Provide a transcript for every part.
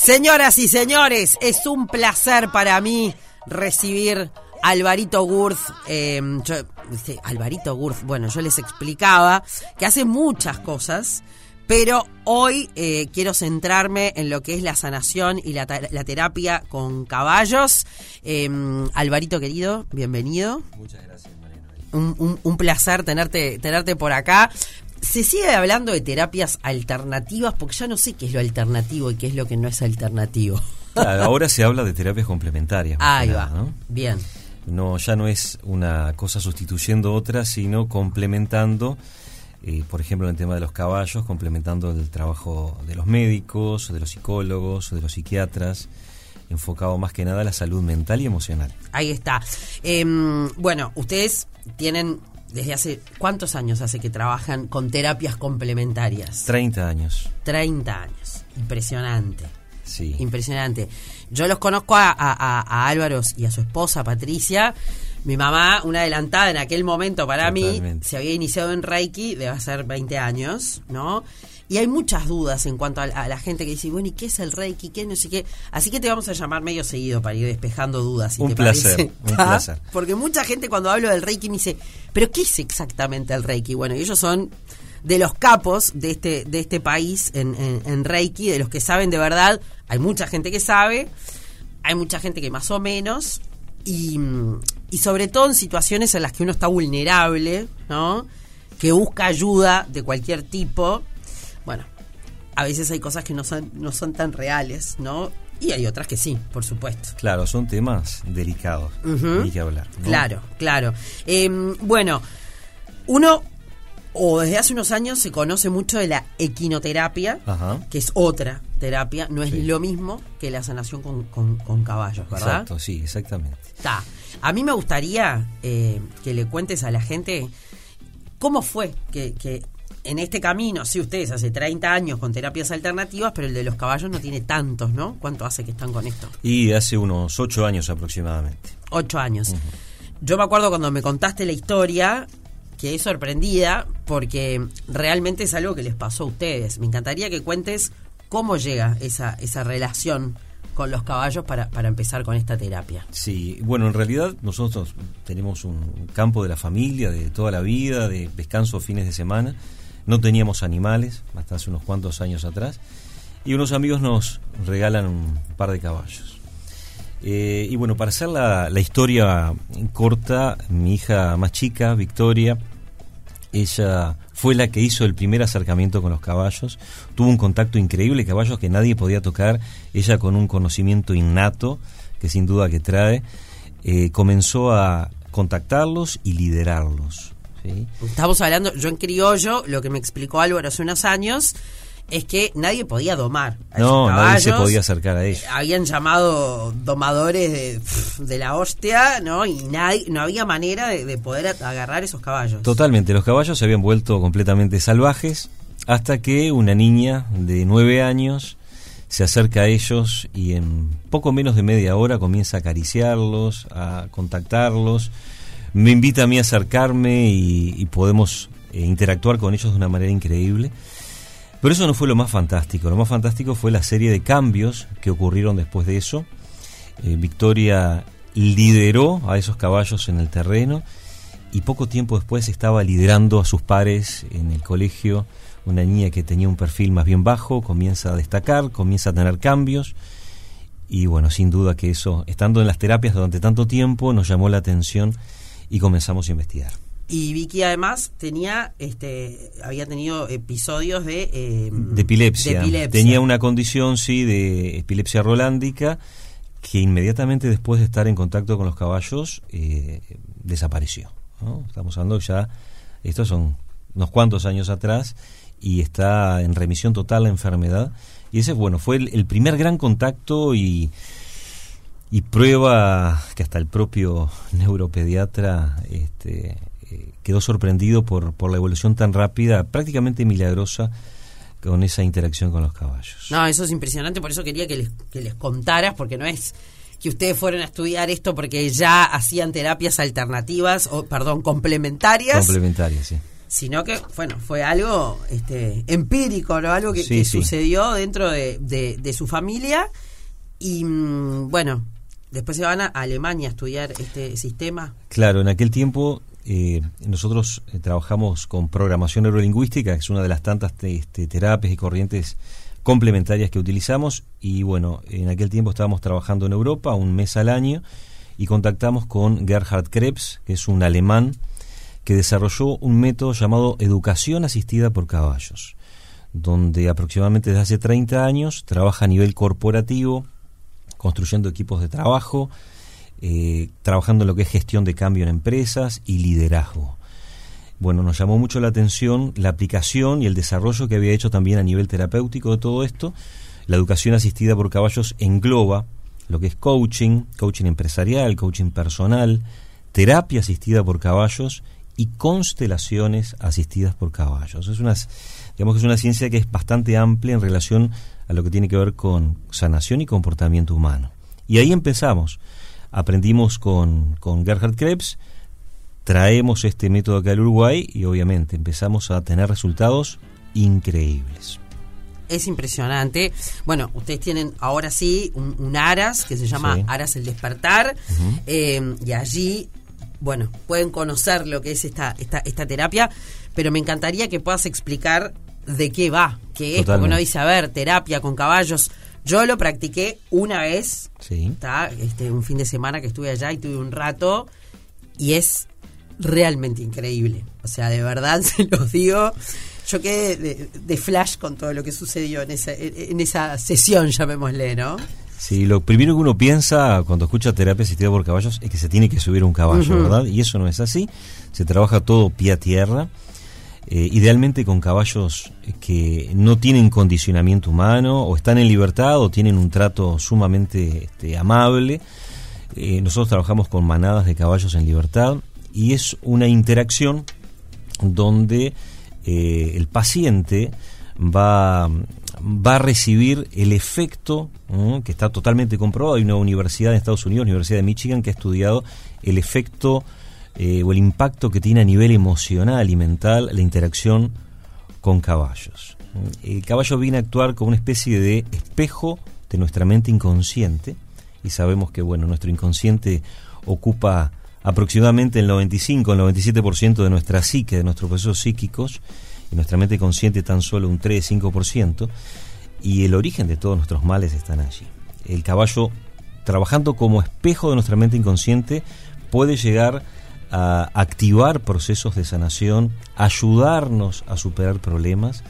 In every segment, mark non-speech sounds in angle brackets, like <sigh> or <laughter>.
Señoras y señores, es un placer para mí recibir a Alvarito Gurz. Eh, yo, dice, Alvarito Gurz, bueno, yo les explicaba que hace muchas cosas, pero hoy eh, quiero centrarme en lo que es la sanación y la, la terapia con caballos. Eh, Alvarito querido, bienvenido. Muchas gracias. Un, un, un placer tenerte, tenerte por acá se sigue hablando de terapias alternativas porque ya no sé qué es lo alternativo y qué es lo que no es alternativo. Claro, ahora se habla de terapias complementarias. Ahí va, ¿no? bien. No, ya no es una cosa sustituyendo otra, sino complementando, eh, por ejemplo, en el tema de los caballos, complementando el trabajo de los médicos, de los psicólogos, de los psiquiatras, enfocado más que nada a la salud mental y emocional. Ahí está. Eh, bueno, ustedes tienen desde hace cuántos años hace que trabajan con terapias complementarias? 30 años. 30 años. Impresionante. Sí. Impresionante. Yo los conozco a, a, a Álvaro y a su esposa Patricia. Mi mamá, una adelantada en aquel momento para Totalmente. mí, se había iniciado en Reiki, debe ser 20 años, ¿no? Y hay muchas dudas en cuanto a, a, la gente que dice, bueno, ¿y qué es el Reiki? ¿Qué no sé qué? Así que te vamos a llamar medio seguido para ir despejando dudas. Si un te placer, parece. un placer. Porque mucha gente cuando hablo del Reiki me dice, ¿pero qué es exactamente el Reiki? Bueno, ellos son de los capos de este, de este país en, en, en Reiki, de los que saben de verdad. Hay mucha gente que sabe, hay mucha gente que más o menos, y, y sobre todo en situaciones en las que uno está vulnerable, ¿no? Que busca ayuda de cualquier tipo bueno, a veces hay cosas que no son, no son tan reales, ¿no? Y hay otras que sí, por supuesto. Claro, son temas delicados, uh -huh. hay que hablar. ¿no? Claro, claro. Eh, bueno, uno, o desde hace unos años se conoce mucho de la equinoterapia, Ajá. que es otra terapia, no es sí. lo mismo que la sanación con, con, con caballos, ¿verdad? Exacto, sí, exactamente. Está. A mí me gustaría eh, que le cuentes a la gente cómo fue que, que en este camino, sí, ustedes hace 30 años con terapias alternativas, pero el de los caballos no tiene tantos, ¿no? ¿Cuánto hace que están con esto? Y hace unos 8 años aproximadamente. 8 años. Uh -huh. Yo me acuerdo cuando me contaste la historia, quedé sorprendida porque realmente es algo que les pasó a ustedes. Me encantaría que cuentes cómo llega esa, esa relación con los caballos para, para empezar con esta terapia. Sí, bueno, en realidad nosotros tenemos un campo de la familia, de toda la vida, de descanso fines de semana no teníamos animales hasta hace unos cuantos años atrás y unos amigos nos regalan un par de caballos. Eh, y bueno, para hacer la, historia corta, mi hija más chica, Victoria, ella fue la que hizo el primer acercamiento con los caballos, tuvo un contacto increíble, caballos que nadie podía tocar, ella con un conocimiento innato, que sin duda que trae, eh, comenzó a contactarlos y liderarlos. ¿Sí? Estamos hablando, yo en criollo, lo que me explicó Álvaro hace unos años, es que nadie podía domar a no, esos caballos. nadie se podía acercar a ellos. Habían llamado domadores de, de la hostia, ¿no? Y nadie, no había manera de, de, poder agarrar esos caballos. Totalmente, los caballos se habían vuelto completamente salvajes hasta que una niña de nueve años se acerca a ellos y en poco menos de media hora comienza a acariciarlos, a contactarlos. Me invita a mí a acercarme y, podemos eh, interactuar con ellos de una manera increíble. Pero eso no fue lo más fantástico. Lo más fantástico fue la serie de cambios que ocurrieron después de eso. Eh, Victoria lideró a esos caballos en el terreno y poco tiempo después estaba liderando a sus pares en el colegio. Una niña que tenía un perfil más bien bajo comienza a destacar, comienza a tener cambios. Y bueno, sin duda que eso, estando en las terapias durante tanto tiempo, nos llamó la atención y comenzamos a investigar. Y Vicky además tenía, este, había tenido episodios de, eh, de, epilepsia. de, epilepsia. Tenía una condición, sí, de epilepsia rolándica que inmediatamente después de estar en contacto con los caballos eh, desapareció. ¿no? Estamos hablando ya, estos son unos cuantos años atrás y está en remisión total la enfermedad. Y ese, bueno, fue el, el primer gran contacto y, y prueba que hasta el propio neuropediatra este, eh, quedó sorprendido por, por la evolución tan rápida, prácticamente milagrosa, con esa interacción con los caballos. No, eso es impresionante, por eso quería que les, que les contaras, porque no es que ustedes fueron a estudiar esto porque ya hacían terapias alternativas, o perdón, complementarias. Complementarias, sí. sino que, bueno, fue algo este, empírico, ¿no? Algo que, Sí, que sí. sucedió dentro de, de- de su familia y, mm, bueno, después se van a Alemania a estudiar este sistema. Claro, en aquel tiempo eh, nosotros eh, trabajamos con programación neurolingüística, que es una de las tantas te- este, terapias y corrientes complementarias que utilizamos. Y bueno, en aquel tiempo estábamos trabajando en Europa un mes al año y contactamos con Gerhard Krebs, que es un alemán que desarrolló un método llamado educación asistida por caballos, donde aproximadamente desde hace 30 años trabaja a nivel corporativo, construyendo equipos de trabajo, eh, trabajando en lo que es gestión de cambio en empresas y liderazgo. Bueno, nos llamó mucho la atención la aplicación y el desarrollo que había hecho también a nivel terapéutico de todo esto. La educación asistida por caballos engloba lo que es coaching, coaching empresarial, coaching personal, terapia asistida por caballos y constelaciones asistidas por caballos. Es una, digamos que es una ciencia que es bastante amplia en relación a lo que tiene que ver con sanación y comportamiento humano. Y ahí empezamos. Aprendimos con, con Gerhard Krebs, traemos este método acá al Uruguay y obviamente empezamos a tener resultados increíbles. Es impresionante. Bueno, ustedes tienen ahora sí un, un Aras que se llama Sí. Aras el Despertar. eh, y allí, bueno, pueden conocer lo que es esta, esta, esta terapia. Pero me encantaría que puedas explicar de qué va, qué es. Porque Totalmente. uno dice, a ver, terapia con caballos. Yo lo practiqué una vez, Sí. está, este, un fin de semana que estuve allá y tuve un rato. Y es realmente increíble. O sea, de verdad <laughs> se los digo. Yo quedé de, de flash con todo lo que sucedió en esa, en esa sesión, llamémosle, ¿no? Sí, lo primero que uno piensa cuando escucha terapia asistida por caballos es que se tiene que subir un caballo. ¿verdad? Y eso no es así. Se trabaja todo pie a tierra, eh, idealmente con caballos que no tienen condicionamiento humano o están en libertad o tienen un trato sumamente este, amable. Eh, nosotros trabajamos con manadas de caballos en libertad y es una interacción donde eh, el paciente va, va a recibir el efecto que está totalmente comprobado. Hay una universidad en Estados Unidos, Universidad de Michigan, que ha estudiado el efecto eh, o el impacto que tiene a nivel emocional y mental la interacción con caballos. El caballo viene a actuar como una especie de espejo de nuestra mente inconsciente y sabemos que bueno, nuestro inconsciente ocupa aproximadamente el 95, el 97% de nuestra psique, de nuestros procesos psíquicos, y nuestra mente consciente tan solo un 3-5%, y el origen de todos nuestros males están allí. El caballo, trabajando como espejo de nuestra mente inconsciente, puede llegar a activar procesos de sanación, ayudarnos a superar problemas,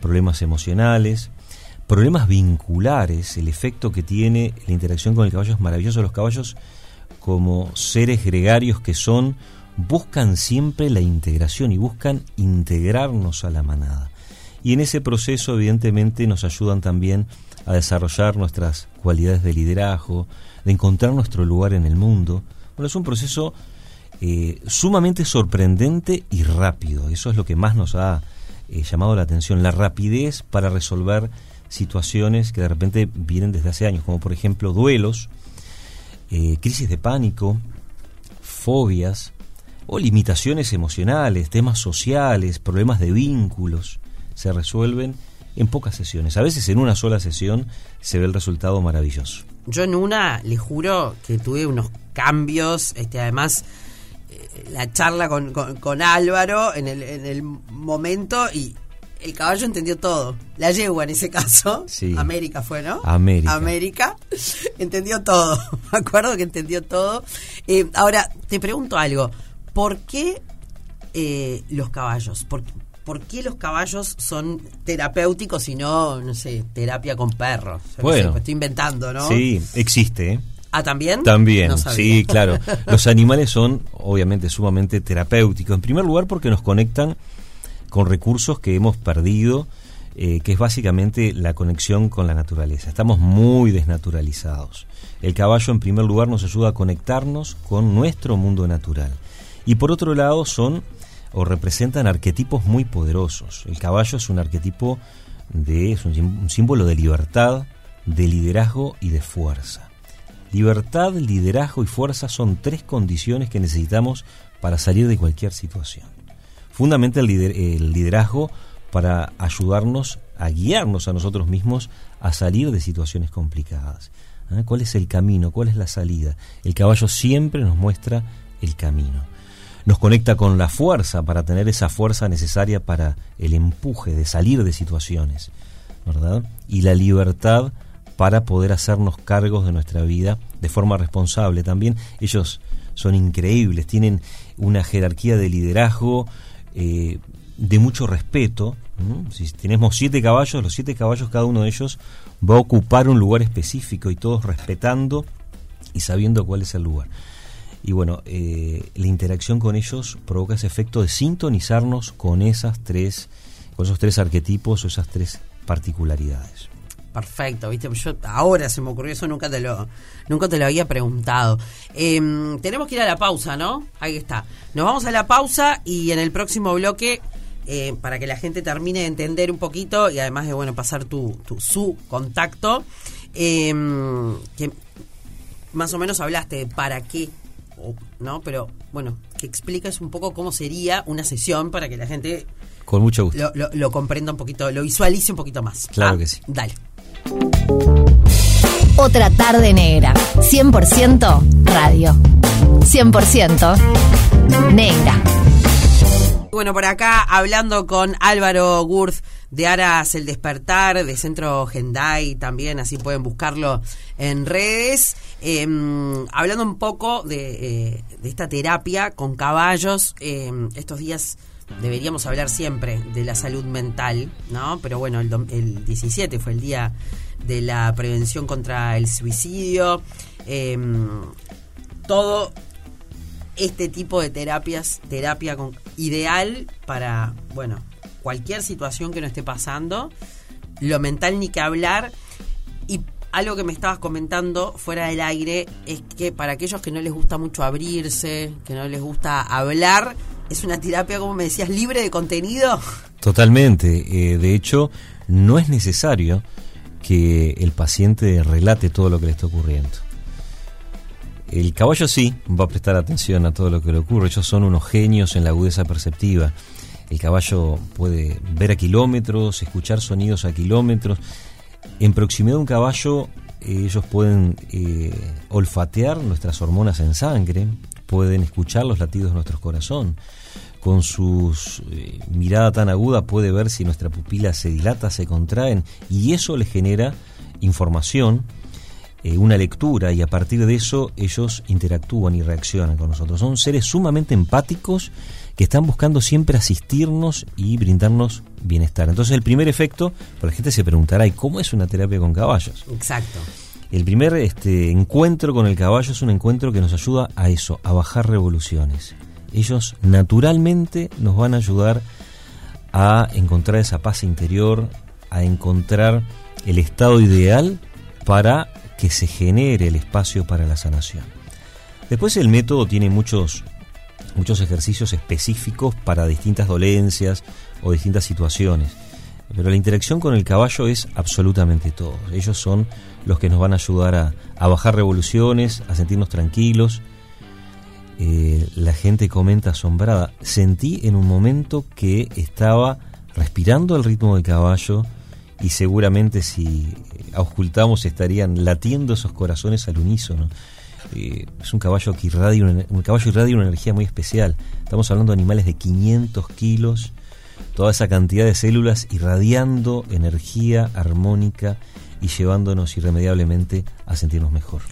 problemas emocionales, problemas vinculares, el efecto que tiene la interacción con el caballo es maravilloso. Los caballos, como seres gregarios que son, buscan siempre la integración y buscan integrarnos a la manada. Y en ese proceso, evidentemente, nos ayudan también a desarrollar nuestras cualidades de liderazgo, de encontrar nuestro lugar en el mundo. Bueno, es un proceso eh, sumamente sorprendente y rápido. Eso es lo que más nos ha eh, llamado la atención, la rapidez para resolver situaciones que de repente vienen desde hace años, como por ejemplo duelos, eh, crisis de pánico, fobias o limitaciones emocionales, temas sociales, problemas de vínculos, se resuelven en pocas sesiones. A veces en una sola sesión se ve el resultado maravilloso. Yo en una, le juro que tuve unos cambios, este además la charla con, con, con Álvaro en el, en el momento y el caballo entendió todo. La yegua en ese caso, Sí. América fue, ¿no? América. América, <laughs> entendió todo. <laughs> Me acuerdo que entendió todo. Eh, ahora, te pregunto algo. ¿Por qué eh, los caballos? ¿Por, ¿Por qué los caballos son terapéuticos y no, no sé, terapia con perros? Bueno. sé, pues estoy inventando, ¿no? Sí, existe, ¿eh? Ah, ¿también? También, No sí, claro. <laughs> Los animales son obviamente sumamente terapéuticos. En primer lugar porque nos conectan con recursos que hemos perdido, eh, que es básicamente la conexión con la naturaleza. Estamos muy desnaturalizados. El caballo en primer lugar nos ayuda a conectarnos con nuestro mundo natural. Y por otro lado son o representan arquetipos muy poderosos. El caballo es un arquetipo de es un símbolo de libertad, de liderazgo y de fuerza. Libertad, liderazgo y fuerza son tres condiciones que necesitamos para salir de cualquier situación. fundamenta el, liderazgo para ayudarnos a guiarnos a nosotros mismos a salir de situaciones complicadas. ¿eh? ¿Cuál es el camino? ¿Cuál es la salida? El caballo siempre nos muestra el camino. Nos conecta con la fuerza para tener esa fuerza necesaria para el empuje de salir de situaciones, ¿verdad? Y la libertad para poder hacernos cargos de nuestra vida de forma responsable también. Ellos son increíbles, tienen una jerarquía de liderazgo eh, de mucho respeto. Si tenemos siete caballos, los siete caballos, cada uno de ellos va a ocupar un lugar específico y todos respetando y sabiendo cuál es el lugar. Y bueno, eh, la interacción con ellos provoca ese efecto de sintonizarnos con esas tres, con esos tres arquetipos o esas tres particularidades. Perfecto, viste, yo ahora se me ocurrió eso, nunca te lo, nunca te lo había preguntado. Em, tenemos que ir a la pausa, ¿no? Ahí está. Nos vamos a la pausa y en el próximo bloque, eh, para que la gente termine de entender un poquito y además de bueno pasar tu, su contacto, em, que más o menos hablaste de para qué, ¿no? Pero bueno, que explicas un poco cómo sería una sesión para que la gente con mucho gusto. Lo, comprenda un poquito, lo visualice un poquito más. Claro ¿ah? que sí. Dale. Otra tarde negra. 100% radio. 100% negra. Bueno, por acá hablando con Álvaro Gurz de Aras El Despertar, de Centro Gendai también, así pueden buscarlo en redes. Em, hablando un poco de, eh, de, esta terapia con caballos, em, estos días deberíamos hablar siempre de la salud mental, ¿no? Pero bueno, el, el 17 fue el día de la prevención contra el suicidio. Em, todo este tipo de terapias, terapia con, ideal para, bueno, cualquier situación que no esté pasando. Lo mental ni que hablar. Y algo que me estabas comentando fuera del aire es que para aquellos que no les gusta mucho abrirse, que no les gusta hablar, es una terapia, como me decías, libre de contenido. Totalmente. Eh, de hecho, no es necesario que el paciente relate todo lo que le está ocurriendo. El caballo sí va a prestar atención a todo lo que le ocurre. Ellos son unos genios en la agudeza perceptiva. El caballo puede ver a kilómetros, escuchar sonidos a kilómetros. En proximidad de un caballo, ellos pueden eh, olfatear nuestras hormonas en sangre, pueden escuchar los latidos de nuestro corazón con su eh, mirada tan aguda puede ver si nuestra pupila se dilata, se contraen, y eso le genera información, eh, una lectura, y a partir de eso ellos interactúan y reaccionan con nosotros. Son seres sumamente empáticos que están buscando siempre asistirnos y brindarnos bienestar. Entonces el primer efecto, la gente se preguntará, ¿y cómo es una terapia con caballos? Exacto. El primer este, encuentro con el caballo es un encuentro que nos ayuda a eso, a bajar revoluciones ellos naturalmente nos van a ayudar a encontrar esa paz interior, a encontrar el estado ideal para que se genere el espacio para la sanación. Después el método tiene muchos, muchos ejercicios específicos para distintas dolencias o distintas situaciones. Pero la interacción con el caballo es absolutamente todo. Ellos son los que nos van a ayudar a, a bajar revoluciones, a sentirnos tranquilos, eh, la gente comenta asombrada. Sentí en un momento que estaba respirando el ritmo del caballo y seguramente si auscultamos estarían latiendo esos corazones al unísono. Eh, es un caballo que irradia un caballo irradia una energía muy especial. Estamos hablando de animales de 500 kilos, toda esa cantidad de células irradiando energía armónica y llevándonos irremediablemente a sentirnos mejor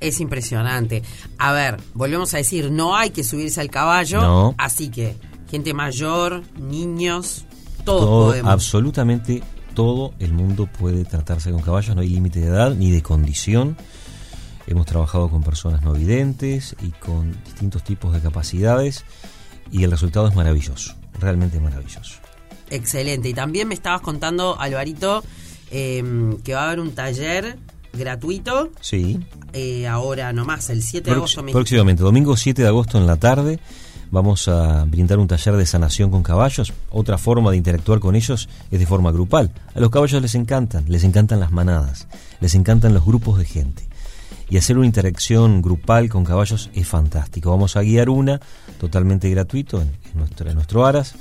es impresionante. A ver, volvemos a decir, no hay que subirse al caballo, así que gente mayor, niños, todos todo, podemos. Absolutamente todo el mundo puede tratarse con caballos, no hay límite de edad ni de condición. Hemos trabajado con personas no videntes y con distintos tipos de capacidades y el resultado es maravilloso, realmente maravilloso. Excelente. Y también me estabas contando, Alvarito, eh, que va a haber un taller gratuito. Sí. Eh, ahora nomás, el 7 de agosto. Próximamente, domingo 7 de agosto en la tarde. Vamos a brindar un taller de sanación con caballos. Otra forma de interactuar con ellos es de forma grupal. A los caballos les encantan, les encantan las manadas, les encantan los grupos de gente. y hacer una interacción grupal con caballos es fantástico. Vamos a guiar una totalmente gratuito en, nuestro, en nuestro Aras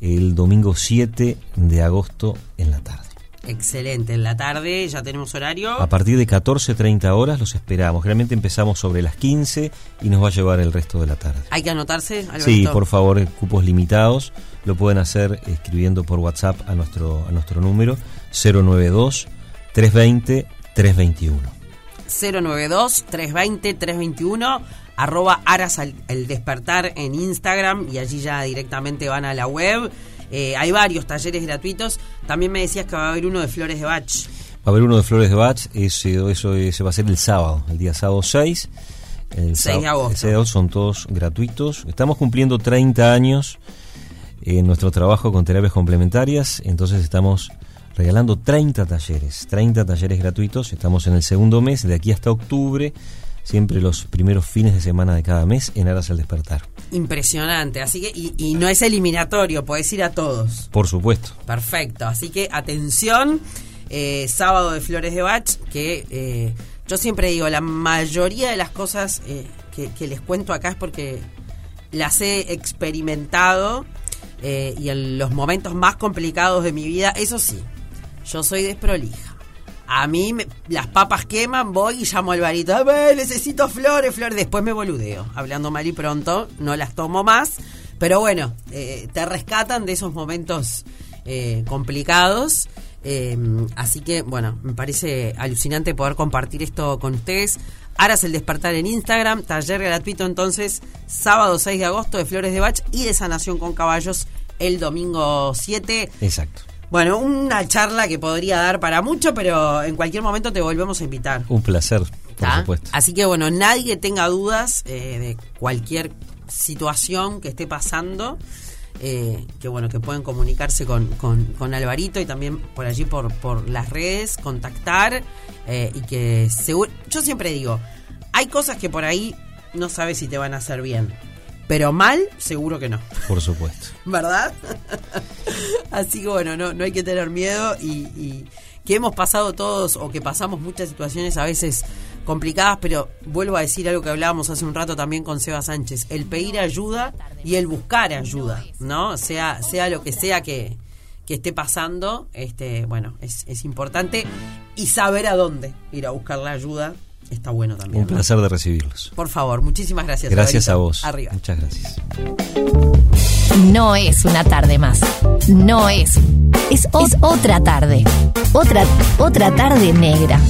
el domingo 7 de agosto en la tarde. Excelente, en la tarde ya tenemos horario. A partir de 14.30 horas los esperamos. Generalmente empezamos sobre las 15 y nos va a llevar el resto de la tarde. ¿Hay que anotarse? Alberto? Sí, por favor, cupos limitados. Lo pueden hacer escribiendo por WhatsApp a nuestro, a nuestro número 092 320 321. 092 320 321 arroba aras el despertar en Instagram y allí ya directamente van a la web eh, hay varios talleres gratuitos. También me decías que va a haber uno de flores de Bach. Va a haber uno de flores de Bach, eso, eso, va a ser el sábado, el día sábado 6. El 6 de agosto. El 6 de agosto son todos gratuitos. Estamos cumpliendo 30 años en nuestro trabajo con terapias complementarias, entonces estamos regalando 30 talleres, 30 talleres gratuitos. Estamos en el segundo mes, de aquí hasta octubre siempre los primeros fines de semana de cada mes en Aras al Despertar. Impresionante, así que, y, no es eliminatorio, podés ir a todos. Por supuesto. Perfecto, así que atención, eh, sábado de Flores de Bach, que eh, yo siempre digo, la mayoría de las cosas eh, que, les cuento acá es porque las he experimentado y en los momentos más complicados de mi vida, eso sí, yo soy desprolija a mí las papas queman, voy y llamo al varito. necesito flores, flores. Después me boludeo. Hablando mal y pronto, no las tomo más. Pero bueno, eh, te rescatan de esos momentos eh, complicados. Em, así que, bueno, me parece alucinante poder compartir esto con ustedes. Aras el despertar en Instagram, taller gratuito entonces, sábado 6 de agosto de Flores de Bach y de Sanación con Caballos el domingo 7. Exacto. Bueno, una charla que podría dar para mucho, pero en cualquier momento te volvemos a invitar. Un placer, por supuesto. Así que bueno, nadie tenga dudas eh, de cualquier situación que esté pasando. Eh, que bueno, que pueden comunicarse con, con, Alvarito y también por allí por, por las redes, contactar eh, y que seguro, yo siempre digo, hay cosas que por ahí no sabes si te van a hacer bien pero mal, seguro que no. Por supuesto. ¿Verdad? <laughs> Así que bueno, no, no hay que tener miedo y, que hemos pasado todos o que pasamos muchas situaciones a veces complicadas, pero vuelvo a decir algo que hablábamos hace un rato también con Seba Sánchez, el pedir ayuda y el buscar ayuda, ¿no? Sea, sea lo que sea que, que esté pasando, este, bueno, es, es importante y saber a dónde ir a buscar la ayuda está bueno también. Un placer de recibirlos. Por favor, muchísimas gracias. Gracias a vos. Arriba. Muchas gracias. No es una tarde más. No es. Es, es otra tarde. Otra, otra tarde negra.